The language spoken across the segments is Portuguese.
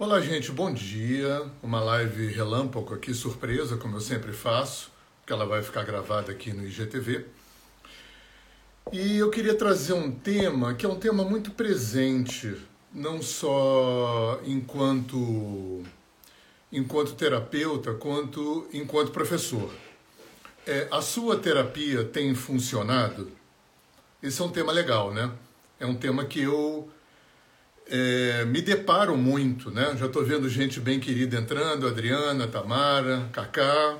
Olá, gente, bom dia. Uma live relâmpago aqui, surpresa, como eu sempre faço, que ela vai ficar gravada aqui no IGTV. E eu queria trazer um tema que é um tema muito presente, não só enquanto enquanto terapeuta, quanto enquanto professor. É, a sua terapia tem funcionado? Esse é um tema legal, né? É um tema que eu é, me deparo muito, né? Já estou vendo gente bem querida entrando, Adriana, Tamara, Cacá.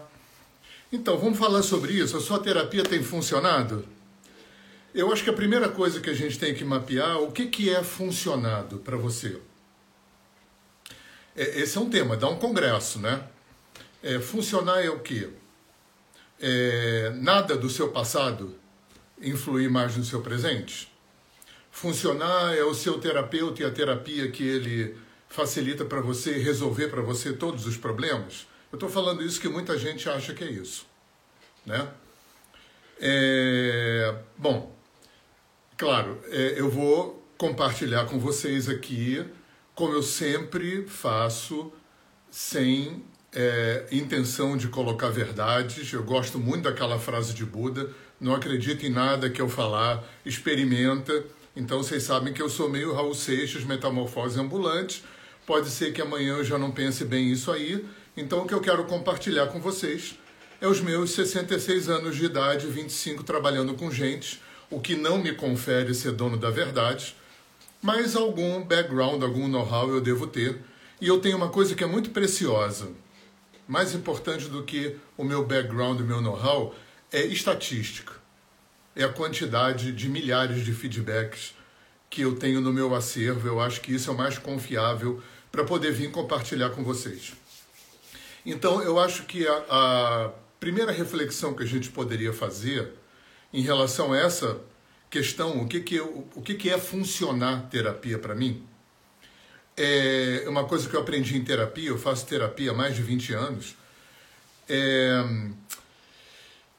Então, vamos falar sobre isso. A sua terapia tem funcionado? Eu acho que a primeira coisa que a gente tem que mapear, o que, que é funcionado para você? É, esse é um tema, dá um congresso, né? É, funcionar é o quê? É, nada do seu passado influir mais no seu presente? Funcionar, é o seu terapeuta e a terapia que ele facilita para você resolver para você todos os problemas. Eu estou falando isso que muita gente acha que é isso, né? É, bom, claro, é, eu vou compartilhar com vocês aqui, como eu sempre faço, sem é, intenção de colocar verdades. Eu gosto muito daquela frase de Buda: não acredita em nada que eu falar, experimenta então vocês sabem que eu sou meio Raul Seixas, metamorfose ambulante. Pode ser que amanhã eu já não pense bem isso aí. Então o que eu quero compartilhar com vocês é os meus 66 anos de idade, 25 trabalhando com gente, o que não me confere ser dono da verdade, mas algum background, algum know-how eu devo ter. E eu tenho uma coisa que é muito preciosa. Mais importante do que o meu background e o meu know-how é estatística é a quantidade de milhares de feedbacks que eu tenho no meu acervo. Eu acho que isso é o mais confiável para poder vir compartilhar com vocês. Então, eu acho que a, a primeira reflexão que a gente poderia fazer em relação a essa questão, o que, que, o que, que é funcionar terapia para mim, é uma coisa que eu aprendi em terapia, eu faço terapia há mais de 20 anos. É,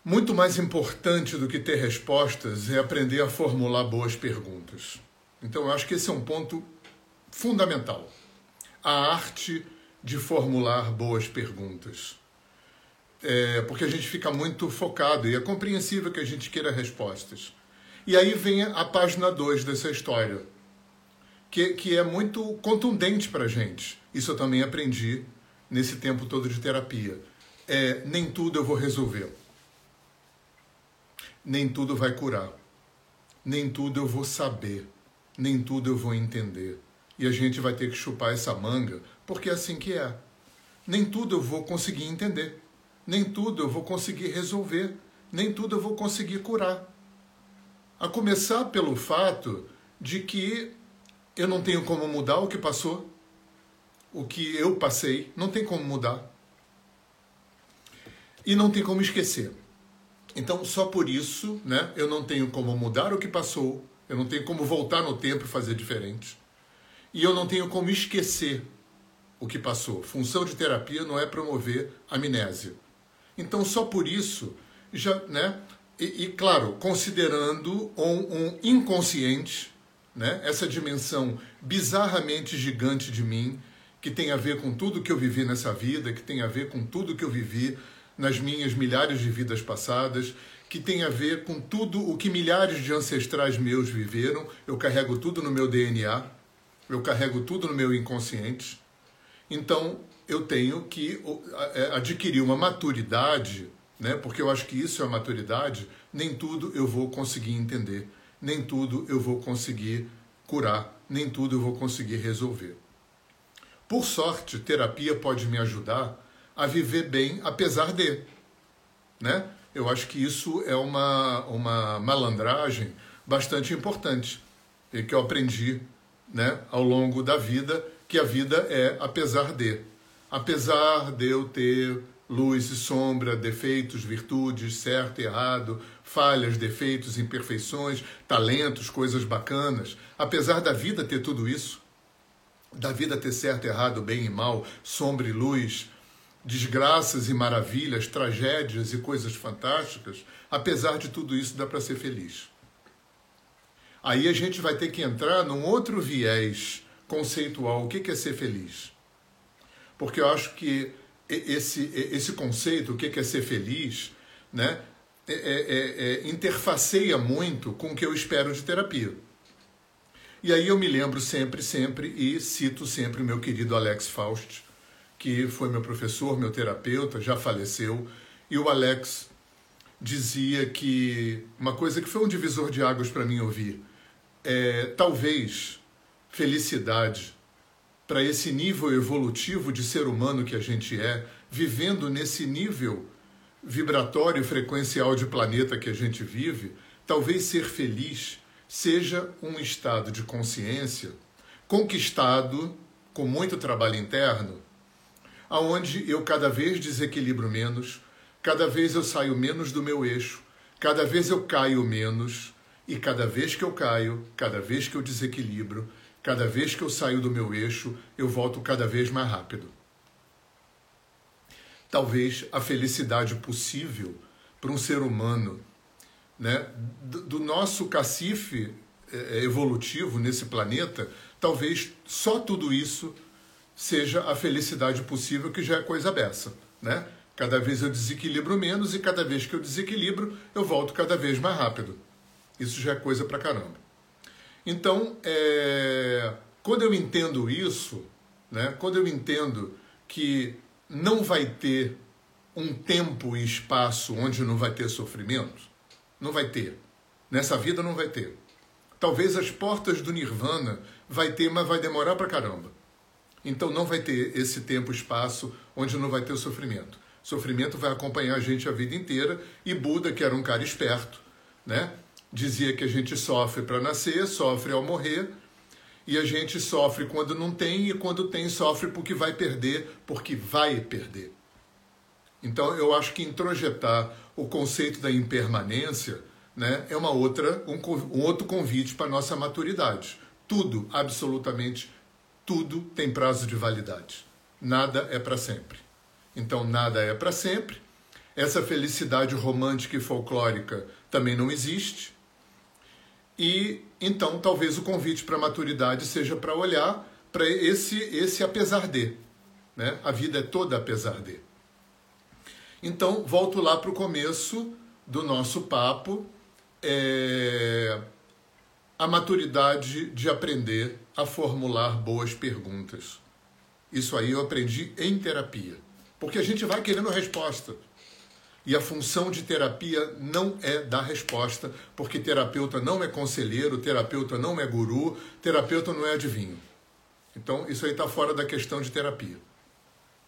muito mais importante do que ter respostas é aprender a formular boas perguntas. Então, eu acho que esse é um ponto fundamental. A arte de formular boas perguntas. É, porque a gente fica muito focado e é compreensível que a gente queira respostas. E aí vem a página 2 dessa história, que, que é muito contundente para gente. Isso eu também aprendi nesse tempo todo de terapia. É, nem tudo eu vou resolver nem tudo vai curar. Nem tudo eu vou saber. Nem tudo eu vou entender. E a gente vai ter que chupar essa manga, porque é assim que é. Nem tudo eu vou conseguir entender. Nem tudo eu vou conseguir resolver. Nem tudo eu vou conseguir curar. A começar pelo fato de que eu não tenho como mudar o que passou. O que eu passei, não tem como mudar. E não tem como esquecer. Então, só por isso, né, eu não tenho como mudar o que passou, eu não tenho como voltar no tempo e fazer diferente. E eu não tenho como esquecer o que passou. Função de terapia não é promover amnésia. Então, só por isso, já, né, e, e claro, considerando um, um inconsciente, né, essa dimensão bizarramente gigante de mim, que tem a ver com tudo que eu vivi nessa vida, que tem a ver com tudo que eu vivi nas minhas milhares de vidas passadas, que tem a ver com tudo o que milhares de ancestrais meus viveram. Eu carrego tudo no meu DNA, eu carrego tudo no meu inconsciente. Então, eu tenho que é, adquirir uma maturidade, né? porque eu acho que isso é maturidade. Nem tudo eu vou conseguir entender, nem tudo eu vou conseguir curar, nem tudo eu vou conseguir resolver. Por sorte, terapia pode me ajudar a viver bem apesar de, né? Eu acho que isso é uma, uma malandragem bastante importante e que eu aprendi, né, ao longo da vida, que a vida é apesar de. Apesar de eu ter luz e sombra, defeitos, virtudes, certo e errado, falhas, defeitos, imperfeições, talentos, coisas bacanas, apesar da vida ter tudo isso, da vida ter certo errado, bem e mal, sombra e luz, desgraças e maravilhas, tragédias e coisas fantásticas, apesar de tudo isso, dá para ser feliz. Aí a gente vai ter que entrar num outro viés conceitual. O que é ser feliz? porque eu acho que esse, esse conceito, o que é ser feliz, né, é, é, é, interfaceia muito com o que eu espero de terapia. E aí eu me lembro sempre, sempre, e cito sempre o meu querido Alex Faust, que foi meu professor, meu terapeuta, já faleceu, e o Alex dizia que uma coisa que foi um divisor de águas para mim ouvir é talvez felicidade para esse nível evolutivo de ser humano que a gente é, vivendo nesse nível vibratório frequencial de planeta que a gente vive, talvez ser feliz seja um estado de consciência conquistado com muito trabalho interno, aonde eu cada vez desequilibro menos, cada vez eu saio menos do meu eixo, cada vez eu caio menos, e cada vez que eu caio, cada vez que eu desequilibro, cada vez que eu saio do meu eixo, eu volto cada vez mais rápido. Talvez a felicidade possível para um ser humano, né, do nosso cacife é, evolutivo nesse planeta, talvez só tudo isso seja a felicidade possível, que já é coisa beça, né? Cada vez eu desequilibro menos e cada vez que eu desequilibro, eu volto cada vez mais rápido. Isso já é coisa pra caramba. Então, é, quando eu entendo isso, né, quando eu entendo que não vai ter um tempo e espaço onde não vai ter sofrimento, não vai ter. Nessa vida não vai ter. Talvez as portas do nirvana vai ter, mas vai demorar pra caramba. Então não vai ter esse tempo espaço onde não vai ter sofrimento. Sofrimento vai acompanhar a gente a vida inteira e Buda, que era um cara esperto, né? dizia que a gente sofre para nascer, sofre ao morrer, e a gente sofre quando não tem, e quando tem, sofre porque vai perder, porque vai perder. Então eu acho que introjetar o conceito da impermanência né, é uma outra, um, um outro convite para a nossa maturidade. Tudo, absolutamente tudo tem prazo de validade. Nada é para sempre. Então nada é para sempre. Essa felicidade romântica e folclórica também não existe. E então talvez o convite para a maturidade seja para olhar para esse esse apesar de, né? A vida é toda apesar de. Então volto lá para o começo do nosso papo, é a maturidade de aprender a formular boas perguntas. Isso aí eu aprendi em terapia, porque a gente vai querendo resposta. E a função de terapia não é dar resposta, porque terapeuta não é conselheiro, terapeuta não é guru, terapeuta não é adivinho. Então, isso aí está fora da questão de terapia.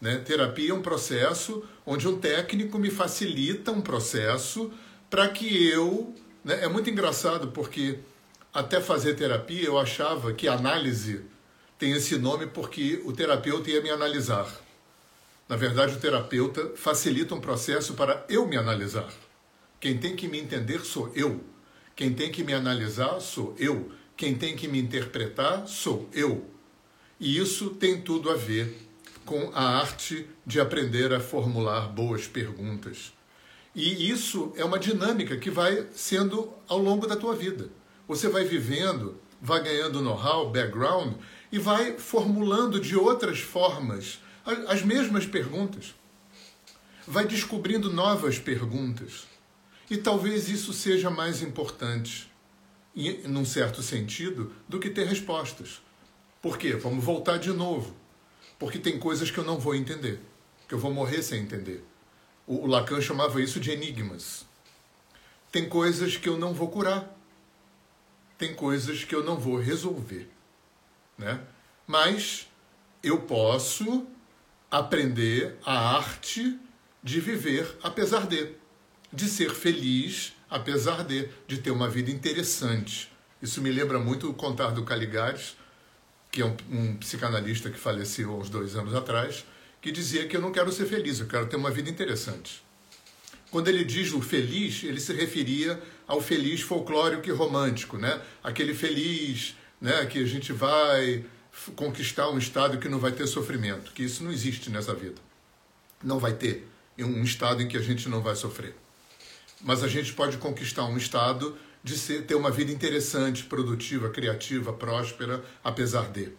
Né? Terapia é um processo onde um técnico me facilita um processo para que eu. Né? É muito engraçado porque até fazer terapia eu achava que análise tem esse nome porque o terapeuta ia me analisar. Na verdade, o terapeuta facilita um processo para eu me analisar. Quem tem que me entender sou eu. Quem tem que me analisar sou eu. Quem tem que me interpretar sou eu. E isso tem tudo a ver com a arte de aprender a formular boas perguntas. E isso é uma dinâmica que vai sendo ao longo da tua vida. Você vai vivendo, vai ganhando know-how, background e vai formulando de outras formas as mesmas perguntas. Vai descobrindo novas perguntas. E talvez isso seja mais importante, num certo sentido, do que ter respostas. Por quê? Vamos voltar de novo. Porque tem coisas que eu não vou entender, que eu vou morrer sem entender. O Lacan chamava isso de enigmas. Tem coisas que eu não vou curar. Tem coisas que eu não vou resolver. Né? Mas eu posso aprender a arte de viver apesar de, de ser feliz apesar de, de ter uma vida interessante. Isso me lembra muito o Contar do Caligares, que é um, um psicanalista que faleceu há uns dois anos atrás, que dizia que eu não quero ser feliz, eu quero ter uma vida interessante. Quando ele diz o feliz, ele se referia ao feliz folclórico e romântico, né? Aquele feliz, né, que a gente vai conquistar um estado que não vai ter sofrimento, que isso não existe nessa vida. Não vai ter um estado em que a gente não vai sofrer. Mas a gente pode conquistar um estado de ser, ter uma vida interessante, produtiva, criativa, próspera, apesar de.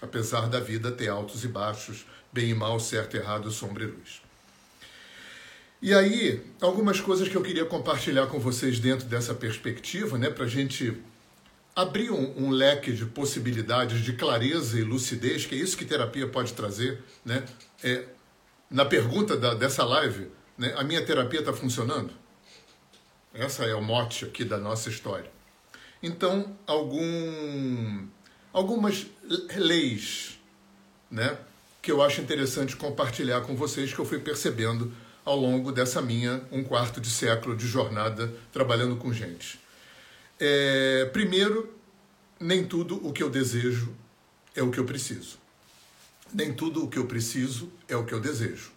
apesar da vida ter altos e baixos, bem e mal, certo e errado, sombra e luz. E aí, algumas coisas que eu queria compartilhar com vocês dentro dessa perspectiva, né, para a gente abrir um, um, leque de possibilidades de clareza e lucidez, que é isso que terapia pode trazer. Né? É, na pergunta da, dessa live, né, a minha terapia está funcionando? Essa é o mote aqui da nossa história. Então, algum, algumas leis né, que eu acho interessante compartilhar com vocês, que eu fui percebendo ao longo dessa minha um quarto de século de jornada trabalhando com gente. É, primeiro, nem tudo o que eu desejo é o que eu preciso. Nem tudo o que eu preciso é o que eu desejo.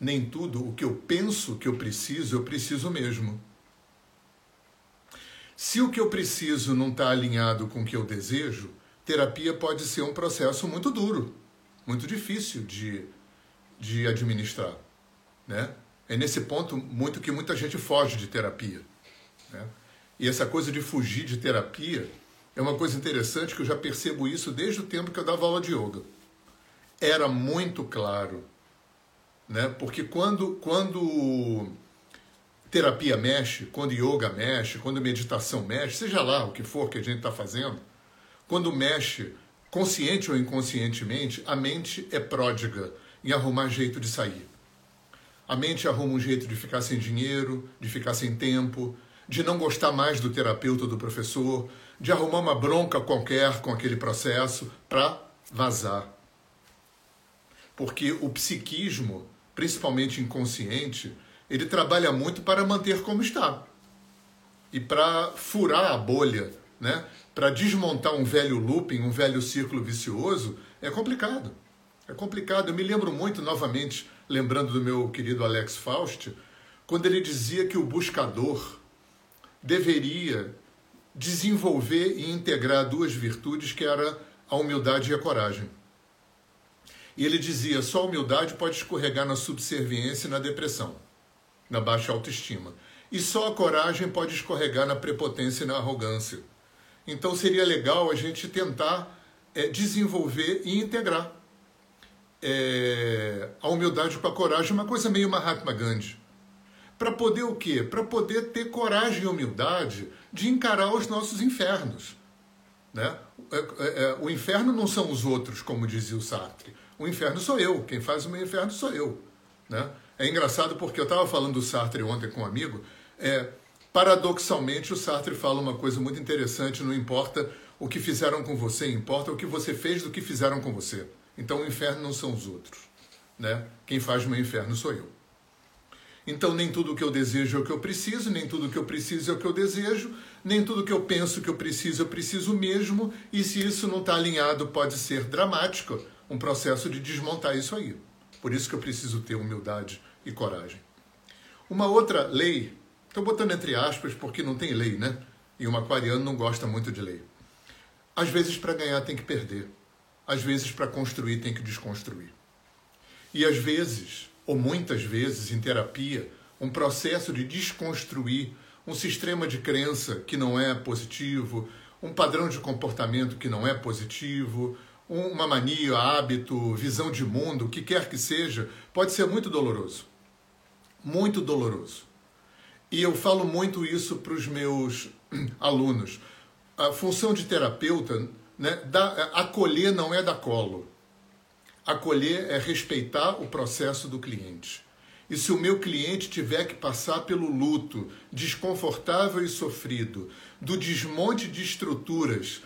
Nem tudo o que eu penso que eu preciso, eu preciso mesmo. Se o que eu preciso não está alinhado com o que eu desejo, terapia pode ser um processo muito duro, muito difícil de, de administrar. Né? É nesse ponto muito que muita gente foge de terapia. Né? E essa coisa de fugir de terapia é uma coisa interessante que eu já percebo isso desde o tempo que eu dava aula de yoga. Era muito claro, né? Porque quando quando terapia mexe, quando yoga mexe, quando meditação mexe, seja lá o que for que a gente está fazendo, quando mexe consciente ou inconscientemente, a mente é pródiga em arrumar jeito de sair. A mente arruma um jeito de ficar sem dinheiro, de ficar sem tempo, de não gostar mais do terapeuta ou do professor, de arrumar uma bronca qualquer com aquele processo para vazar. Porque o psiquismo, principalmente inconsciente, ele trabalha muito para manter como está. E para furar a bolha, né? para desmontar um velho looping, um velho círculo vicioso, é complicado. É complicado. Eu me lembro muito, novamente, lembrando do meu querido Alex Faust, quando ele dizia que o buscador deveria desenvolver e integrar duas virtudes que era a humildade e a coragem. E ele dizia: só a humildade pode escorregar na subserviência e na depressão, na baixa autoestima. E só a coragem pode escorregar na prepotência e na arrogância. Então seria legal a gente tentar é, desenvolver e integrar é, a humildade com a coragem, uma coisa meio Mahatma Gandhi. Para poder o quê? Para poder ter coragem e humildade de encarar os nossos infernos. Né? É, é, é, o inferno não são os outros, como dizia o Sartre. O inferno sou eu. Quem faz o meu inferno sou eu. Né? É engraçado porque eu estava falando do Sartre ontem com um amigo. É, paradoxalmente, o Sartre fala uma coisa muito interessante: não importa o que fizeram com você, importa o que você fez do que fizeram com você. Então o inferno não são os outros. Né? Quem faz o meu inferno sou eu. Então nem tudo o que eu desejo é o que eu preciso, nem tudo o que eu preciso é o que eu desejo, nem tudo o que eu penso que eu preciso eu preciso mesmo, e se isso não está alinhado pode ser dramático, um processo de desmontar isso aí. Por isso que eu preciso ter humildade e coragem. Uma outra lei, estou botando entre aspas porque não tem lei, né? E um aquariano não gosta muito de lei. Às vezes para ganhar tem que perder. Às vezes, para construir, tem que desconstruir. E às vezes, ou muitas vezes, em terapia, um processo de desconstruir um sistema de crença que não é positivo, um padrão de comportamento que não é positivo, uma mania, hábito, visão de mundo, o que quer que seja, pode ser muito doloroso. Muito doloroso. E eu falo muito isso para os meus alunos. A função de terapeuta né? Da, acolher não é dar colo. Acolher é respeitar o processo do cliente. E se o meu cliente tiver que passar pelo luto desconfortável e sofrido, do desmonte de estruturas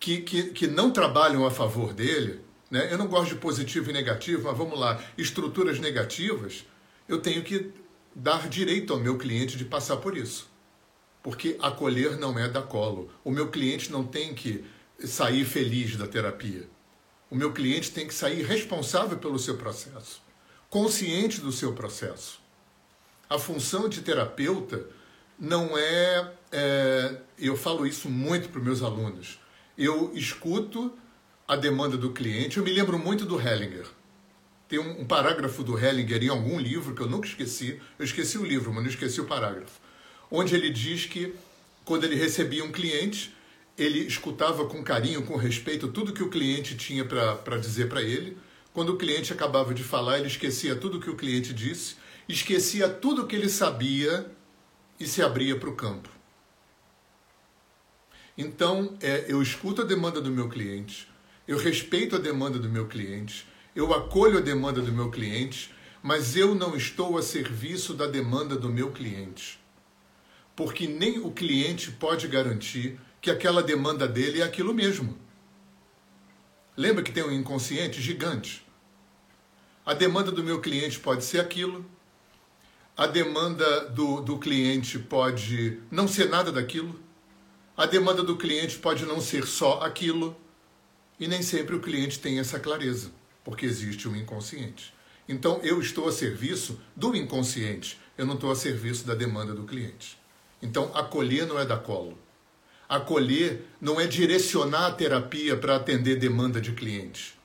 que, que, que não trabalham a favor dele, né? eu não gosto de positivo e negativo, mas vamos lá, estruturas negativas, eu tenho que dar direito ao meu cliente de passar por isso. Porque acolher não é dar colo. O meu cliente não tem que sair feliz da terapia. O meu cliente tem que sair responsável pelo seu processo, consciente do seu processo. A função de terapeuta não é, é eu falo isso muito para os meus alunos. Eu escuto a demanda do cliente. Eu me lembro muito do Hellinger. Tem um, um parágrafo do Hellinger em algum livro que eu nunca esqueci. Eu esqueci o livro, mas não esqueci o parágrafo. Onde ele diz que quando ele recebia um cliente, ele escutava com carinho, com respeito, tudo que o cliente tinha para dizer para ele. Quando o cliente acabava de falar, ele esquecia tudo que o cliente disse, esquecia tudo que ele sabia e se abria para o campo. Então, é, eu escuto a demanda do meu cliente, eu respeito a demanda do meu cliente, eu acolho a demanda do meu cliente, mas eu não estou a serviço da demanda do meu cliente. Porque nem o cliente pode garantir que aquela demanda dele é aquilo mesmo. Lembra que tem um inconsciente gigante? A demanda do meu cliente pode ser aquilo, a demanda do, do cliente pode não ser nada daquilo, a demanda do cliente pode não ser só aquilo, e nem sempre o cliente tem essa clareza, porque existe um inconsciente. Então eu estou a serviço do inconsciente, eu não estou a serviço da demanda do cliente. Então acolher não é da colo. Acolher não é direcionar a terapia para atender demanda de cliente.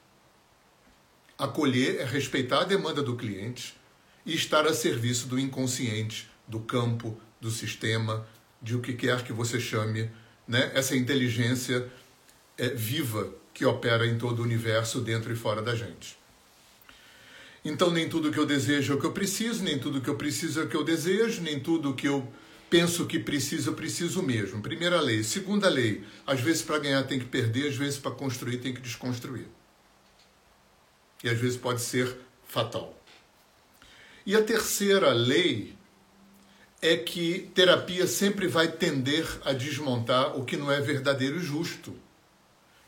Acolher é respeitar a demanda do cliente e estar a serviço do inconsciente, do campo, do sistema, de o que quer que você chame, né? essa inteligência é, viva que opera em todo o universo, dentro e fora da gente. Então, nem tudo que eu desejo é o que eu preciso, nem tudo que eu preciso é o que eu desejo, nem tudo que eu penso que preciso, eu preciso mesmo. Primeira lei. Segunda lei. Às vezes, para ganhar, tem que perder, às vezes, para construir, tem que desconstruir. E às vezes pode ser fatal. E a terceira lei é que terapia sempre vai tender a desmontar o que não é verdadeiro e justo.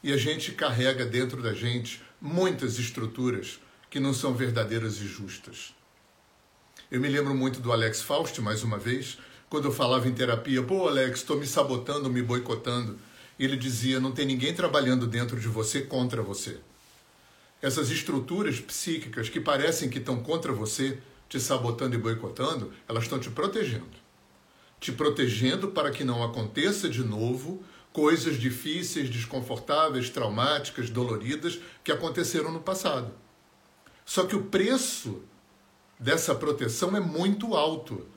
E a gente carrega dentro da gente muitas estruturas que não são verdadeiras e justas. Eu me lembro muito do Alex Faust, mais uma vez, quando eu falava em terapia, pô, Alex, estou me sabotando, me boicotando. Ele dizia: não tem ninguém trabalhando dentro de você contra você. Essas estruturas psíquicas que parecem que estão contra você, te sabotando e boicotando, elas estão te protegendo. Te protegendo para que não aconteça de novo coisas difíceis, desconfortáveis, traumáticas, doloridas que aconteceram no passado. Só que o preço dessa proteção é muito alto.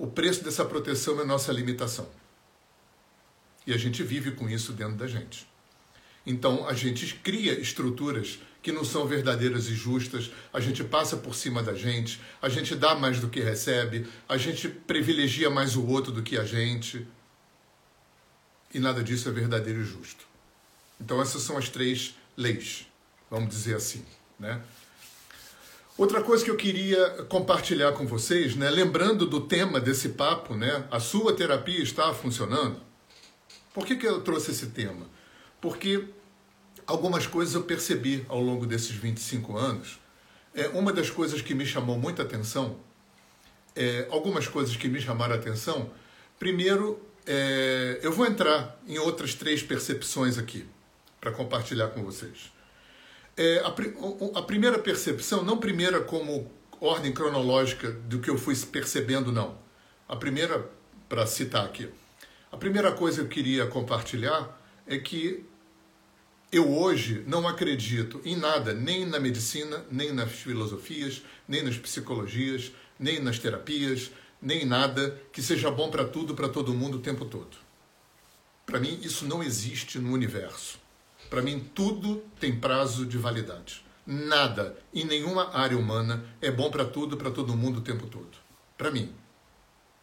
O preço dessa proteção é nossa limitação. E a gente vive com isso dentro da gente. Então a gente cria estruturas que não são verdadeiras e justas, a gente passa por cima da gente, a gente dá mais do que recebe, a gente privilegia mais o outro do que a gente. E nada disso é verdadeiro e justo. Então essas são as três leis, vamos dizer assim, né? Outra coisa que eu queria compartilhar com vocês, né, lembrando do tema desse papo, né, a sua terapia está funcionando. Por que, que eu trouxe esse tema? Porque algumas coisas eu percebi ao longo desses 25 anos. É, uma das coisas que me chamou muita atenção, é, algumas coisas que me chamaram a atenção, primeiro, é, eu vou entrar em outras três percepções aqui para compartilhar com vocês. É, a, a primeira percepção, não primeira como ordem cronológica do que eu fui percebendo, não. A primeira, para citar aqui, a primeira coisa que eu queria compartilhar é que eu hoje não acredito em nada, nem na medicina, nem nas filosofias, nem nas psicologias, nem nas terapias, nem nada que seja bom para tudo, para todo mundo o tempo todo. Para mim, isso não existe no universo. Para mim, tudo tem prazo de validade. Nada, em nenhuma área humana, é bom para tudo, para todo mundo o tempo todo. Para mim.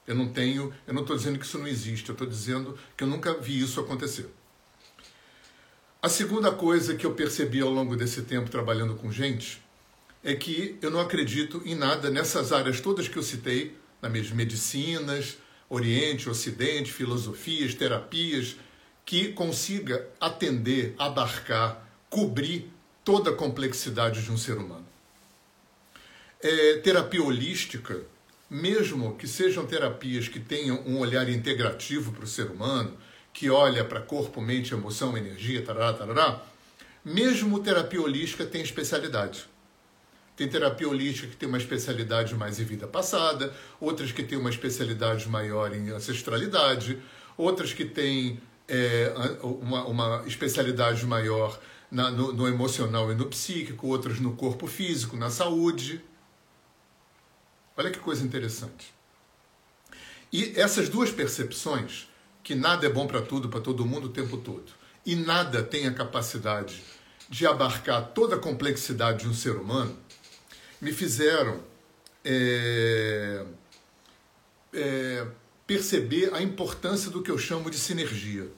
Eu não tenho, eu não estou dizendo que isso não existe, eu estou dizendo que eu nunca vi isso acontecer. A segunda coisa que eu percebi ao longo desse tempo trabalhando com gente é que eu não acredito em nada nessas áreas todas que eu citei, nas medicinas, Oriente, Ocidente, filosofias, terapias, que consiga atender, abarcar, cobrir toda a complexidade de um ser humano. É, terapia holística, mesmo que sejam terapias que tenham um olhar integrativo para o ser humano, que olha para corpo, mente, emoção, energia, tarará, tarará, mesmo terapia holística tem especialidade. Tem terapia holística que tem uma especialidade mais em vida passada, outras que têm uma especialidade maior em ancestralidade, outras que têm é, uma, uma especialidade maior na, no, no emocional e no psíquico, outras no corpo físico, na saúde. Olha que coisa interessante. E essas duas percepções, que nada é bom para tudo, para todo mundo o tempo todo. E nada tem a capacidade de abarcar toda a complexidade de um ser humano, me fizeram é, é, perceber a importância do que eu chamo de sinergia.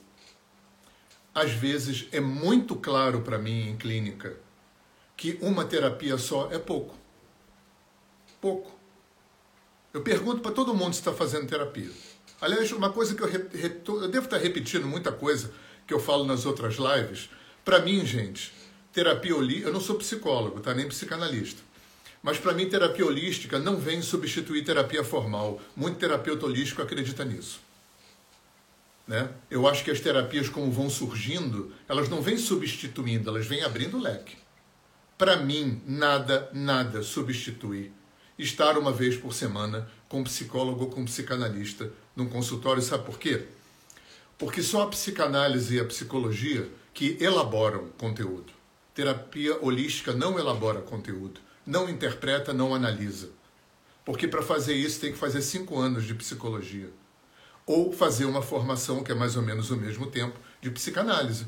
Às vezes é muito claro para mim em clínica que uma terapia só é pouco. Pouco. Eu pergunto para todo mundo se está fazendo terapia. Aliás, uma coisa que eu, eu devo estar repetindo muita coisa que eu falo nas outras lives. Para mim, gente, terapia holística, eu não sou psicólogo, tá? nem psicanalista. Mas para mim, terapia holística não vem substituir terapia formal. Muito terapeuta holístico acredita nisso. Né? Eu acho que as terapias, como vão surgindo, elas não vêm substituindo, elas vêm abrindo o leque. Para mim, nada, nada substitui estar uma vez por semana com um psicólogo ou com um psicanalista num consultório. Sabe por quê? Porque só a psicanálise e a psicologia que elaboram conteúdo. Terapia holística não elabora conteúdo, não interpreta, não analisa. Porque para fazer isso tem que fazer cinco anos de psicologia. Ou fazer uma formação, que é mais ou menos o mesmo tempo, de psicanálise.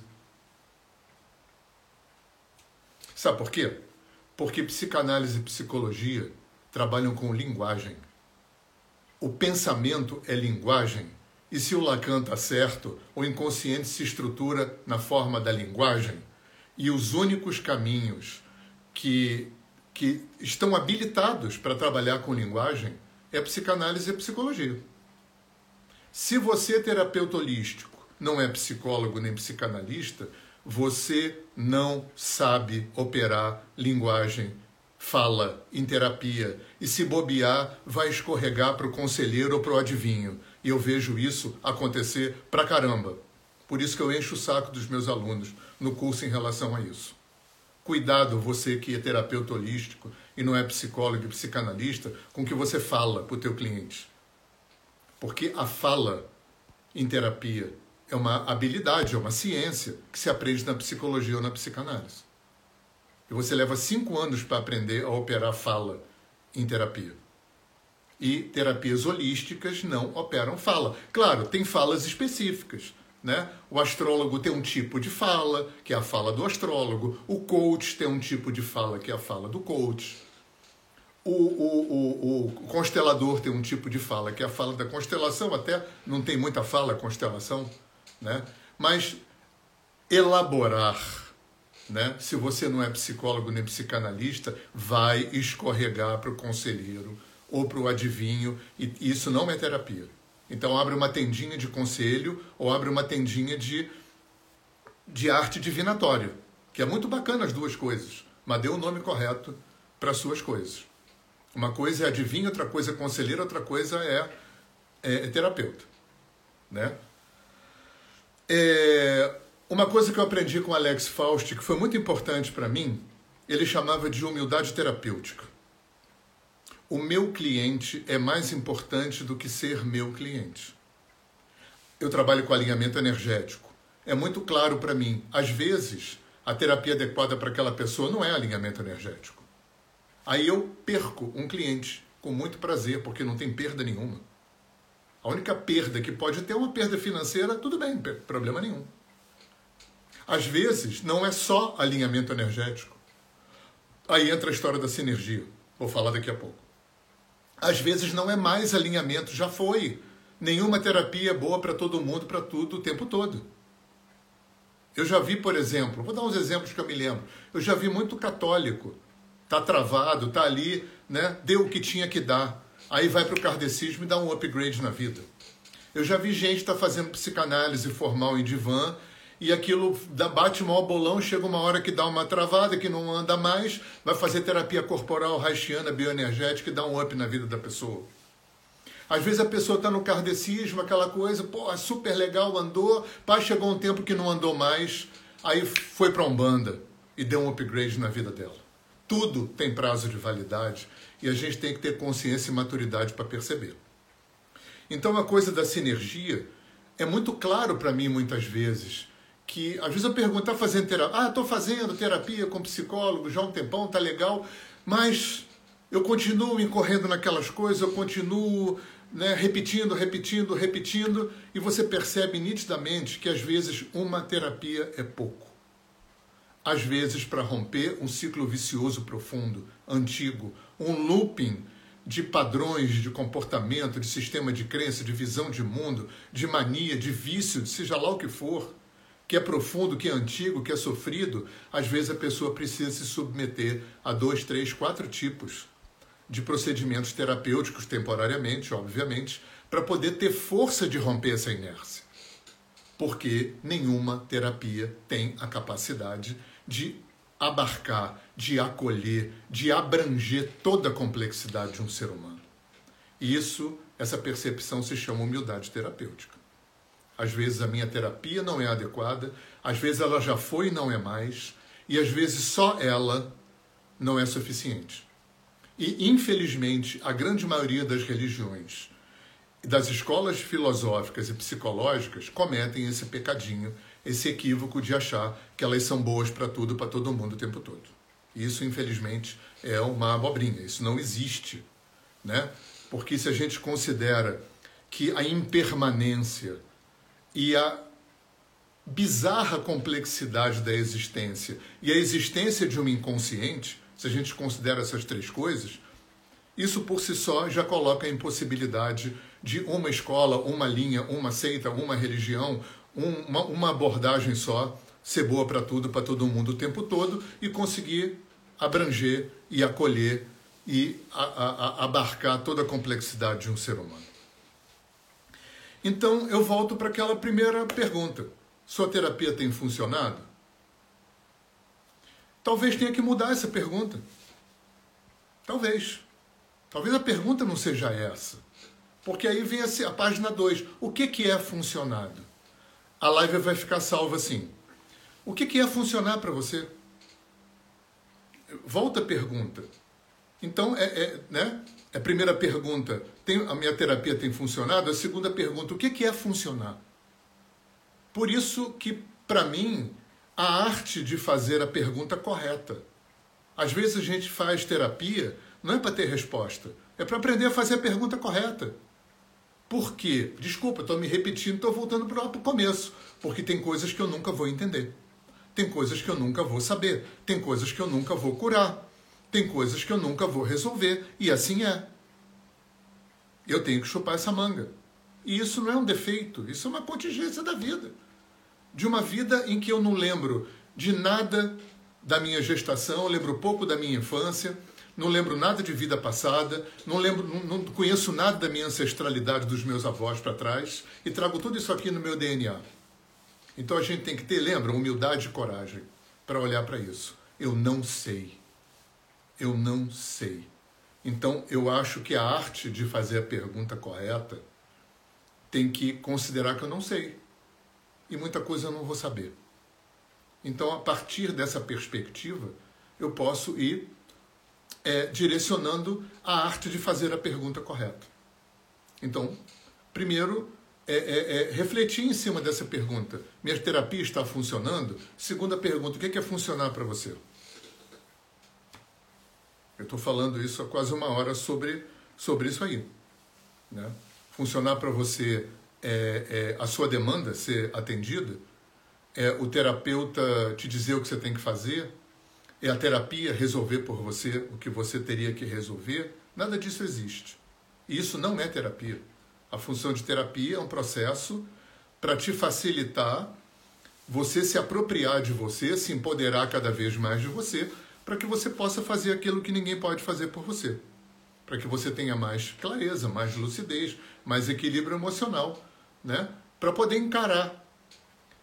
Sabe por quê? Porque psicanálise e psicologia trabalham com linguagem. O pensamento é linguagem. E se o Lacan está certo, o inconsciente se estrutura na forma da linguagem. E os únicos caminhos que, que estão habilitados para trabalhar com linguagem é psicanálise e psicologia. Se você é terapeuta holístico, não é psicólogo nem psicanalista, você não sabe operar linguagem fala em terapia e se bobear, vai escorregar para o conselheiro ou para o adivinho. E eu vejo isso acontecer pra caramba. Por isso que eu encho o saco dos meus alunos no curso em relação a isso. Cuidado, você que é terapeuta holístico e não é psicólogo e psicanalista, com o que você fala para o teu cliente. Porque a fala em terapia é uma habilidade, é uma ciência que se aprende na psicologia ou na psicanálise. E você leva cinco anos para aprender a operar fala em terapia. E terapias holísticas não operam fala. Claro, tem falas específicas. Né? O astrólogo tem um tipo de fala, que é a fala do astrólogo. O coach tem um tipo de fala, que é a fala do coach. O, o, o, o constelador tem um tipo de fala, que é a fala da constelação. Até não tem muita fala constelação, né? mas elaborar né? Se você não é psicólogo nem psicanalista, vai escorregar para o conselheiro ou para o adivinho, e isso não é terapia. Então abre uma tendinha de conselho ou abre uma tendinha de, de arte divinatória, que é muito bacana as duas coisas, mas dê o nome correto para as suas coisas. Uma coisa é adivinho, outra coisa é conselheiro, outra coisa é, é, é terapeuta. Né? É, uma coisa que eu aprendi com Alex Faust, que foi muito importante para mim, ele chamava de humildade terapêutica. O meu cliente é mais importante do que ser meu cliente. Eu trabalho com alinhamento energético. É muito claro para mim, às vezes, a terapia adequada para aquela pessoa não é alinhamento energético. Aí eu perco um cliente com muito prazer, porque não tem perda nenhuma. A única perda que pode ter é uma perda financeira, tudo bem, problema nenhum. Às vezes, não é só alinhamento energético. Aí entra a história da sinergia. Vou falar daqui a pouco. Às vezes não é mais alinhamento, já foi. Nenhuma terapia é boa para todo mundo, para tudo, o tempo todo. Eu já vi, por exemplo, vou dar uns exemplos que eu me lembro. Eu já vi muito católico, tá travado, tá ali, né? Deu o que tinha que dar. Aí vai para o kardecismo e dá um upgrade na vida. Eu já vi gente estar tá fazendo psicanálise formal em divã e aquilo bate mal bolão, chega uma hora que dá uma travada, que não anda mais, vai fazer terapia corporal haitiana, bioenergética e dá um up na vida da pessoa. Às vezes a pessoa está no kardecismo, aquela coisa, pô, super legal, andou, pá, chegou um tempo que não andou mais, aí foi para Umbanda e deu um upgrade na vida dela. Tudo tem prazo de validade e a gente tem que ter consciência e maturidade para perceber. Então a coisa da sinergia é muito claro para mim muitas vezes que às vezes eu pergunto, tá fazendo terapia? Ah, estou fazendo terapia com psicólogo já há um tempão, tá legal, mas eu continuo incorrendo naquelas coisas, eu continuo né, repetindo, repetindo, repetindo, e você percebe nitidamente que às vezes uma terapia é pouco. Às vezes, para romper um ciclo vicioso profundo, antigo, um looping de padrões de comportamento, de sistema de crença, de visão de mundo, de mania, de vício, seja lá o que for, que é profundo, que é antigo, que é sofrido, às vezes a pessoa precisa se submeter a dois, três, quatro tipos de procedimentos terapêuticos temporariamente, obviamente, para poder ter força de romper essa inércia. Porque nenhuma terapia tem a capacidade de abarcar, de acolher, de abranger toda a complexidade de um ser humano. E isso, essa percepção se chama humildade terapêutica. Às vezes a minha terapia não é adequada, às vezes ela já foi e não é mais, e às vezes só ela não é suficiente. E, infelizmente, a grande maioria das religiões, das escolas filosóficas e psicológicas cometem esse pecadinho esse equívoco de achar que elas são boas para tudo, para todo mundo o tempo todo. Isso, infelizmente, é uma abobrinha. Isso não existe, né? Porque se a gente considera que a impermanência e a bizarra complexidade da existência e a existência de um inconsciente, se a gente considera essas três coisas, isso por si só já coloca a impossibilidade de uma escola, uma linha, uma seita, uma religião, uma, uma abordagem só ser boa para tudo, para todo mundo o tempo todo e conseguir abranger e acolher e a, a, a abarcar toda a complexidade de um ser humano. Então eu volto para aquela primeira pergunta: sua terapia tem funcionado? Talvez tenha que mudar essa pergunta. Talvez. Talvez a pergunta não seja essa. Porque aí vem a, a página 2. O que, que é funcionado? a live vai ficar salva assim. O que, que ia funcionar para você? Volta a pergunta. Então, é, é, né? A primeira pergunta, tem, a minha terapia tem funcionado? A segunda pergunta, o que, que é funcionar? Por isso que, para mim, a arte de fazer a pergunta correta. Às vezes a gente faz terapia não é para ter resposta, é para aprender a fazer a pergunta correta. Por quê? Desculpa, estou me repetindo, estou voltando para o começo. Porque tem coisas que eu nunca vou entender. Tem coisas que eu nunca vou saber. Tem coisas que eu nunca vou curar. Tem coisas que eu nunca vou resolver. E assim é. Eu tenho que chupar essa manga. E isso não é um defeito, isso é uma contingência da vida. De uma vida em que eu não lembro de nada da minha gestação, lembro pouco da minha infância, não lembro nada de vida passada, não lembro, não, não conheço nada da minha ancestralidade dos meus avós para trás e trago tudo isso aqui no meu DNA. Então a gente tem que ter, lembra, humildade e coragem para olhar para isso. Eu não sei. Eu não sei. Então eu acho que a arte de fazer a pergunta correta tem que considerar que eu não sei. E muita coisa eu não vou saber. Então, a partir dessa perspectiva, eu posso ir é, direcionando a arte de fazer a pergunta correta. Então, primeiro, é, é, é, refletir em cima dessa pergunta. Minha terapia está funcionando? Segunda pergunta, o que é, é funcionar para você? Eu estou falando isso há quase uma hora sobre, sobre isso aí. Né? Funcionar para você é, é, a sua demanda ser atendida? É o terapeuta te dizer o que você tem que fazer? É a terapia resolver por você o que você teria que resolver? Nada disso existe. E isso não é terapia. A função de terapia é um processo para te facilitar você se apropriar de você, se empoderar cada vez mais de você, para que você possa fazer aquilo que ninguém pode fazer por você. Para que você tenha mais clareza, mais lucidez, mais equilíbrio emocional, né? Para poder encarar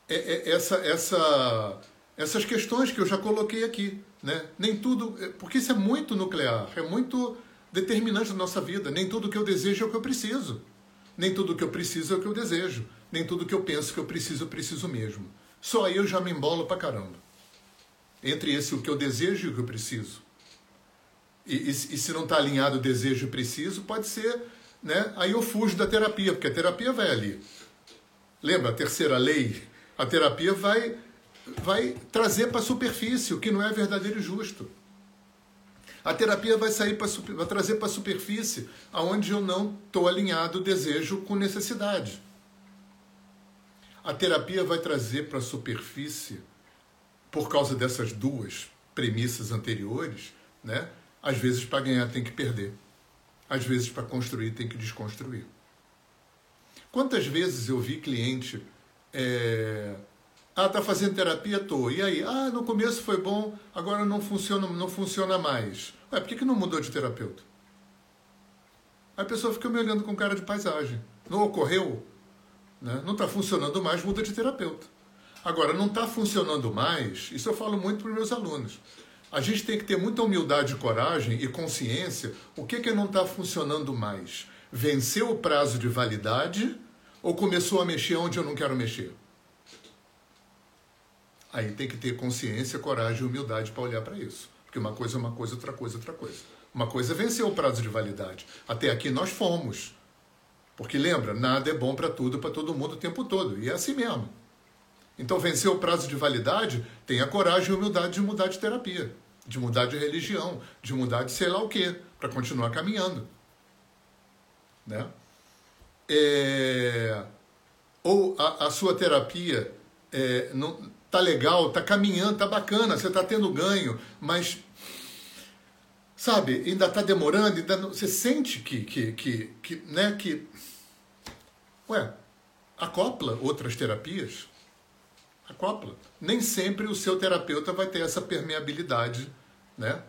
é, é, essa, essa, essas questões que eu já coloquei aqui. Né? Nem tudo, é, porque isso é muito nuclear, é muito determinante da nossa vida. Nem tudo que eu desejo é o que eu preciso. Nem tudo que eu preciso é o que eu desejo. Nem tudo que eu penso que eu preciso, eu preciso mesmo. Só aí eu já me embolo pra caramba. Entre esse o que eu desejo e o que eu preciso. E, e, e se não está alinhado o desejo e preciso, pode ser, né? Aí eu fujo da terapia, porque a terapia vai ali. Lembra a terceira lei? A terapia vai vai trazer para a superfície o que não é verdadeiro e justo. A terapia vai sair para vai trazer para a superfície aonde eu não estou alinhado desejo com necessidade. A terapia vai trazer para a superfície, por causa dessas duas premissas anteriores, né? Às vezes para ganhar tem que perder. Às vezes para construir tem que desconstruir. Quantas vezes eu vi cliente é, ah, tá fazendo terapia? Tô. E aí? Ah, no começo foi bom, agora não funciona, não funciona mais. Ué, por que, que não mudou de terapeuta? A pessoa fica me olhando com cara de paisagem. Não ocorreu? Né? Não está funcionando mais, muda de terapeuta. Agora, não está funcionando mais, isso eu falo muito para os meus alunos. A gente tem que ter muita humildade, coragem e consciência. O que, que não está funcionando mais? Venceu o prazo de validade ou começou a mexer onde eu não quero mexer? Aí tem que ter consciência, coragem e humildade para olhar para isso. Porque uma coisa é uma coisa, outra coisa é outra coisa. Uma coisa é vencer o prazo de validade. Até aqui nós fomos. Porque lembra, nada é bom para tudo, para todo mundo o tempo todo. E é assim mesmo. Então, vencer o prazo de validade, tenha coragem e humildade de mudar de terapia, de mudar de religião, de mudar de sei lá o quê, para continuar caminhando. Né? É... Ou a, a sua terapia é, não, tá legal, tá caminhando, tá bacana, você tá tendo ganho, mas sabe, ainda tá demorando, ainda não, você sente que que que, que né, que ué, acopla outras terapias. Acopla. Nem sempre o seu terapeuta vai ter essa permeabilidade, né?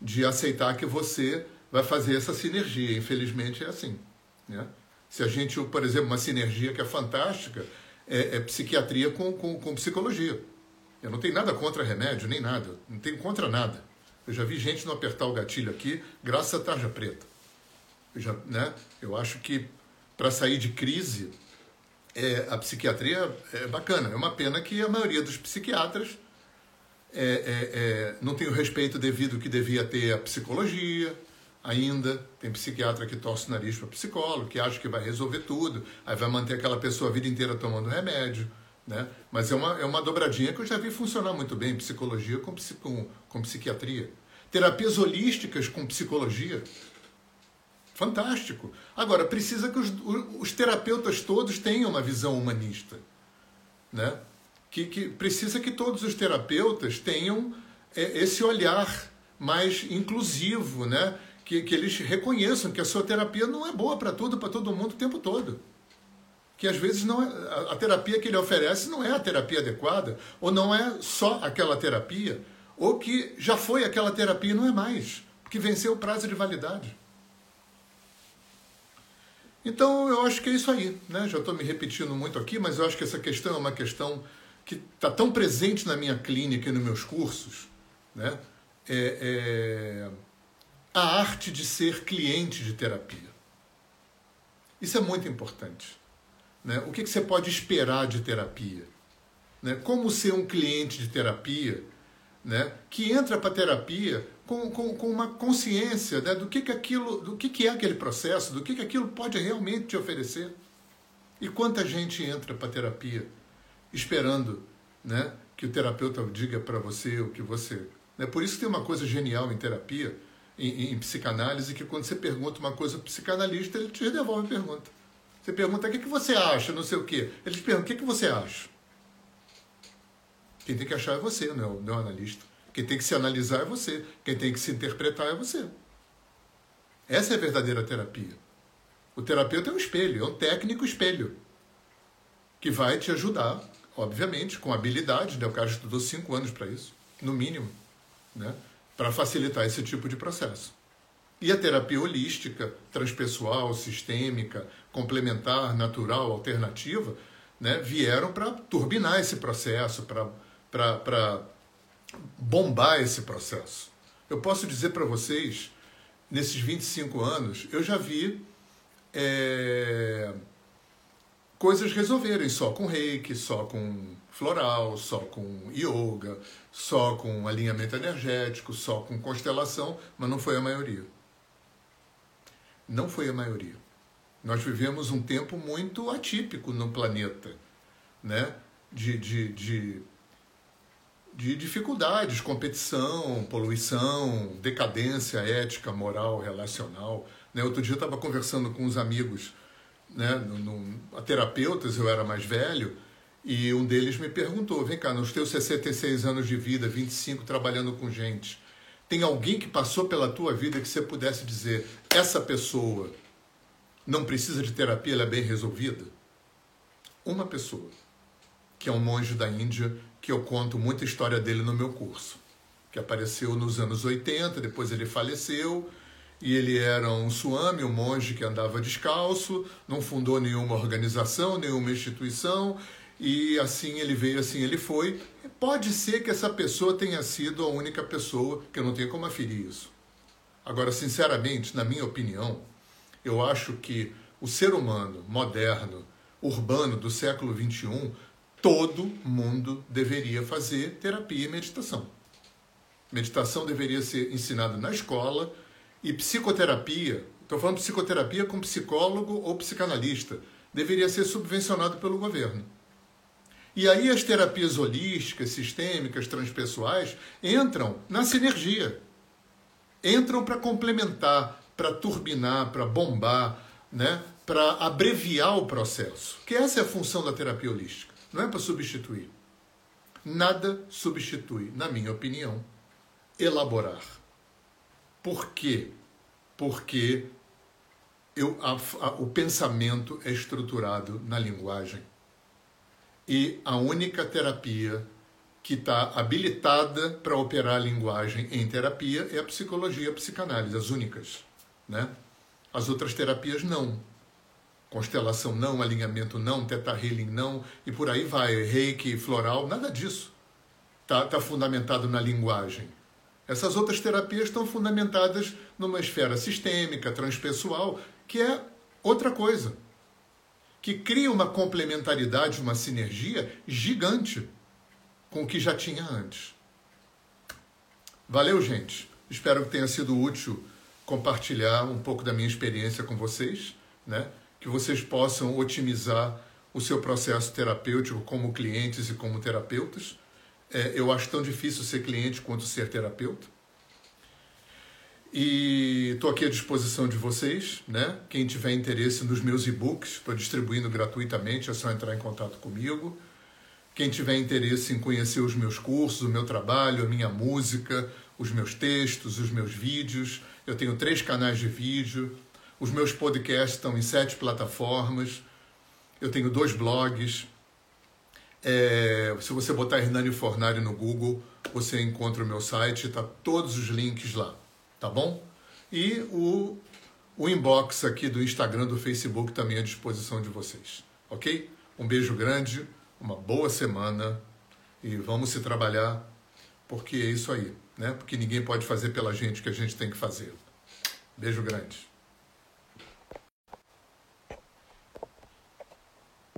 De aceitar que você vai fazer essa sinergia. Infelizmente é assim, né? Se a gente, por exemplo, uma sinergia que é fantástica, é, é psiquiatria com, com, com, psicologia. Eu não tenho nada contra remédio, nem nada. Não tenho contra nada. Eu já vi gente não apertar o gatilho aqui, graças à tarja preta. Eu, já, né, eu acho que para sair de crise, é, a psiquiatria é bacana. É uma pena que a maioria dos psiquiatras é, é, é não tem o respeito devido que devia ter a psicologia, ainda. Tem psiquiatra que torce o nariz para psicólogo, que acha que vai resolver tudo, aí vai manter aquela pessoa a vida inteira tomando remédio. Né? Mas é uma, é uma dobradinha que eu já vi funcionar muito bem, psicologia com, com, com psiquiatria. Terapias holísticas com psicologia. Fantástico. Agora, precisa que os, os terapeutas todos tenham uma visão humanista. Né? Que, que precisa que todos os terapeutas tenham é, esse olhar mais inclusivo, né? que, que eles reconheçam que a sua terapia não é boa para tudo, para todo mundo o tempo todo. Que às vezes não é, a terapia que ele oferece não é a terapia adequada, ou não é só aquela terapia, ou que já foi aquela terapia e não é mais, porque venceu o prazo de validade. Então eu acho que é isso aí, né? Já estou me repetindo muito aqui, mas eu acho que essa questão é uma questão que está tão presente na minha clínica e nos meus cursos, né? É, é a arte de ser cliente de terapia. Isso é muito importante. Né? O que, que você pode esperar de terapia? Né? Como ser um cliente de terapia né? que entra para terapia com, com, com, uma consciência né? do, que, que, aquilo, do que, que é aquele processo, do que, que aquilo pode realmente te oferecer. E quanta gente entra para terapia esperando né? que o terapeuta diga para você o que você. Né? Por isso que tem uma coisa genial em terapia em, em, psicanálise que quando você pergunta uma coisa ao psicanalista, ele te devolve a pergunta. Você pergunta o que, que você acha, não sei o quê. Ele te pergunta o que, que você acha. Quem tem que achar é você, não é, o, não é o analista. Quem tem que se analisar é você. Quem tem que se interpretar é você. Essa é a verdadeira terapia. O terapeuta é um espelho, é um técnico espelho. Que vai te ajudar, obviamente, com habilidade. Né? O cara estudou cinco anos para isso, no mínimo. Né? para facilitar esse tipo de processo. E a terapia holística, transpessoal, sistêmica, complementar, natural, alternativa, né, vieram para turbinar esse processo, para bombar esse processo. Eu posso dizer para vocês, nesses 25 anos, eu já vi é, coisas resolverem só com reiki, só com floral, só com yoga, só com alinhamento energético, só com constelação, mas não foi a maioria. Não foi a maioria. Nós vivemos um tempo muito atípico no planeta, né? De, de, de de dificuldades, competição, poluição, decadência ética, moral, relacional. Né? Outro dia eu estava conversando com uns amigos, né, no, a terapeutas, eu era mais velho, e um deles me perguntou: vem cá, nos teus 66 anos de vida, 25 trabalhando com gente, tem alguém que passou pela tua vida que você pudesse dizer, essa pessoa não precisa de terapia, ela é bem resolvida? Uma pessoa, que é um monge da Índia que eu conto muita história dele no meu curso, que apareceu nos anos 80, depois ele faleceu, e ele era um suami, um monge que andava descalço, não fundou nenhuma organização, nenhuma instituição, e assim ele veio, assim ele foi. Pode ser que essa pessoa tenha sido a única pessoa, que eu não tenho como aferir isso. Agora, sinceramente, na minha opinião, eu acho que o ser humano moderno, urbano do século XXI todo mundo deveria fazer terapia e meditação. Meditação deveria ser ensinada na escola e psicoterapia, estou falando psicoterapia com psicólogo ou psicanalista, deveria ser subvencionado pelo governo. E aí as terapias holísticas, sistêmicas, transpessoais entram na sinergia. Entram para complementar, para turbinar, para bombar, né? para abreviar o processo. Que essa é a função da terapia holística. Não é para substituir. Nada substitui, na minha opinião, elaborar. Por quê? Porque eu, a, a, o pensamento é estruturado na linguagem. E a única terapia que está habilitada para operar a linguagem em terapia é a psicologia a psicanálise, as únicas. Né? As outras terapias não constelação não, alinhamento não, teta healing não, e por aí vai, reiki, floral, nada disso. Está tá fundamentado na linguagem. Essas outras terapias estão fundamentadas numa esfera sistêmica, transpessoal, que é outra coisa. Que cria uma complementaridade, uma sinergia gigante com o que já tinha antes. Valeu, gente. Espero que tenha sido útil compartilhar um pouco da minha experiência com vocês, né? Que vocês possam otimizar o seu processo terapêutico como clientes e como terapeutas. É, eu acho tão difícil ser cliente quanto ser terapeuta. E estou aqui à disposição de vocês, né? Quem tiver interesse nos meus e-books, estou distribuindo gratuitamente, é só entrar em contato comigo. Quem tiver interesse em conhecer os meus cursos, o meu trabalho, a minha música, os meus textos, os meus vídeos, eu tenho três canais de vídeo, os meus podcasts estão em sete plataformas. Eu tenho dois blogs. É, se você botar Hernani Fornari no Google, você encontra o meu site, tá todos os links lá, tá bom? E o, o inbox aqui do Instagram, do Facebook também à disposição de vocês, ok? Um beijo grande, uma boa semana e vamos se trabalhar, porque é isso aí, né? Porque ninguém pode fazer pela gente o que a gente tem que fazer. Beijo grande.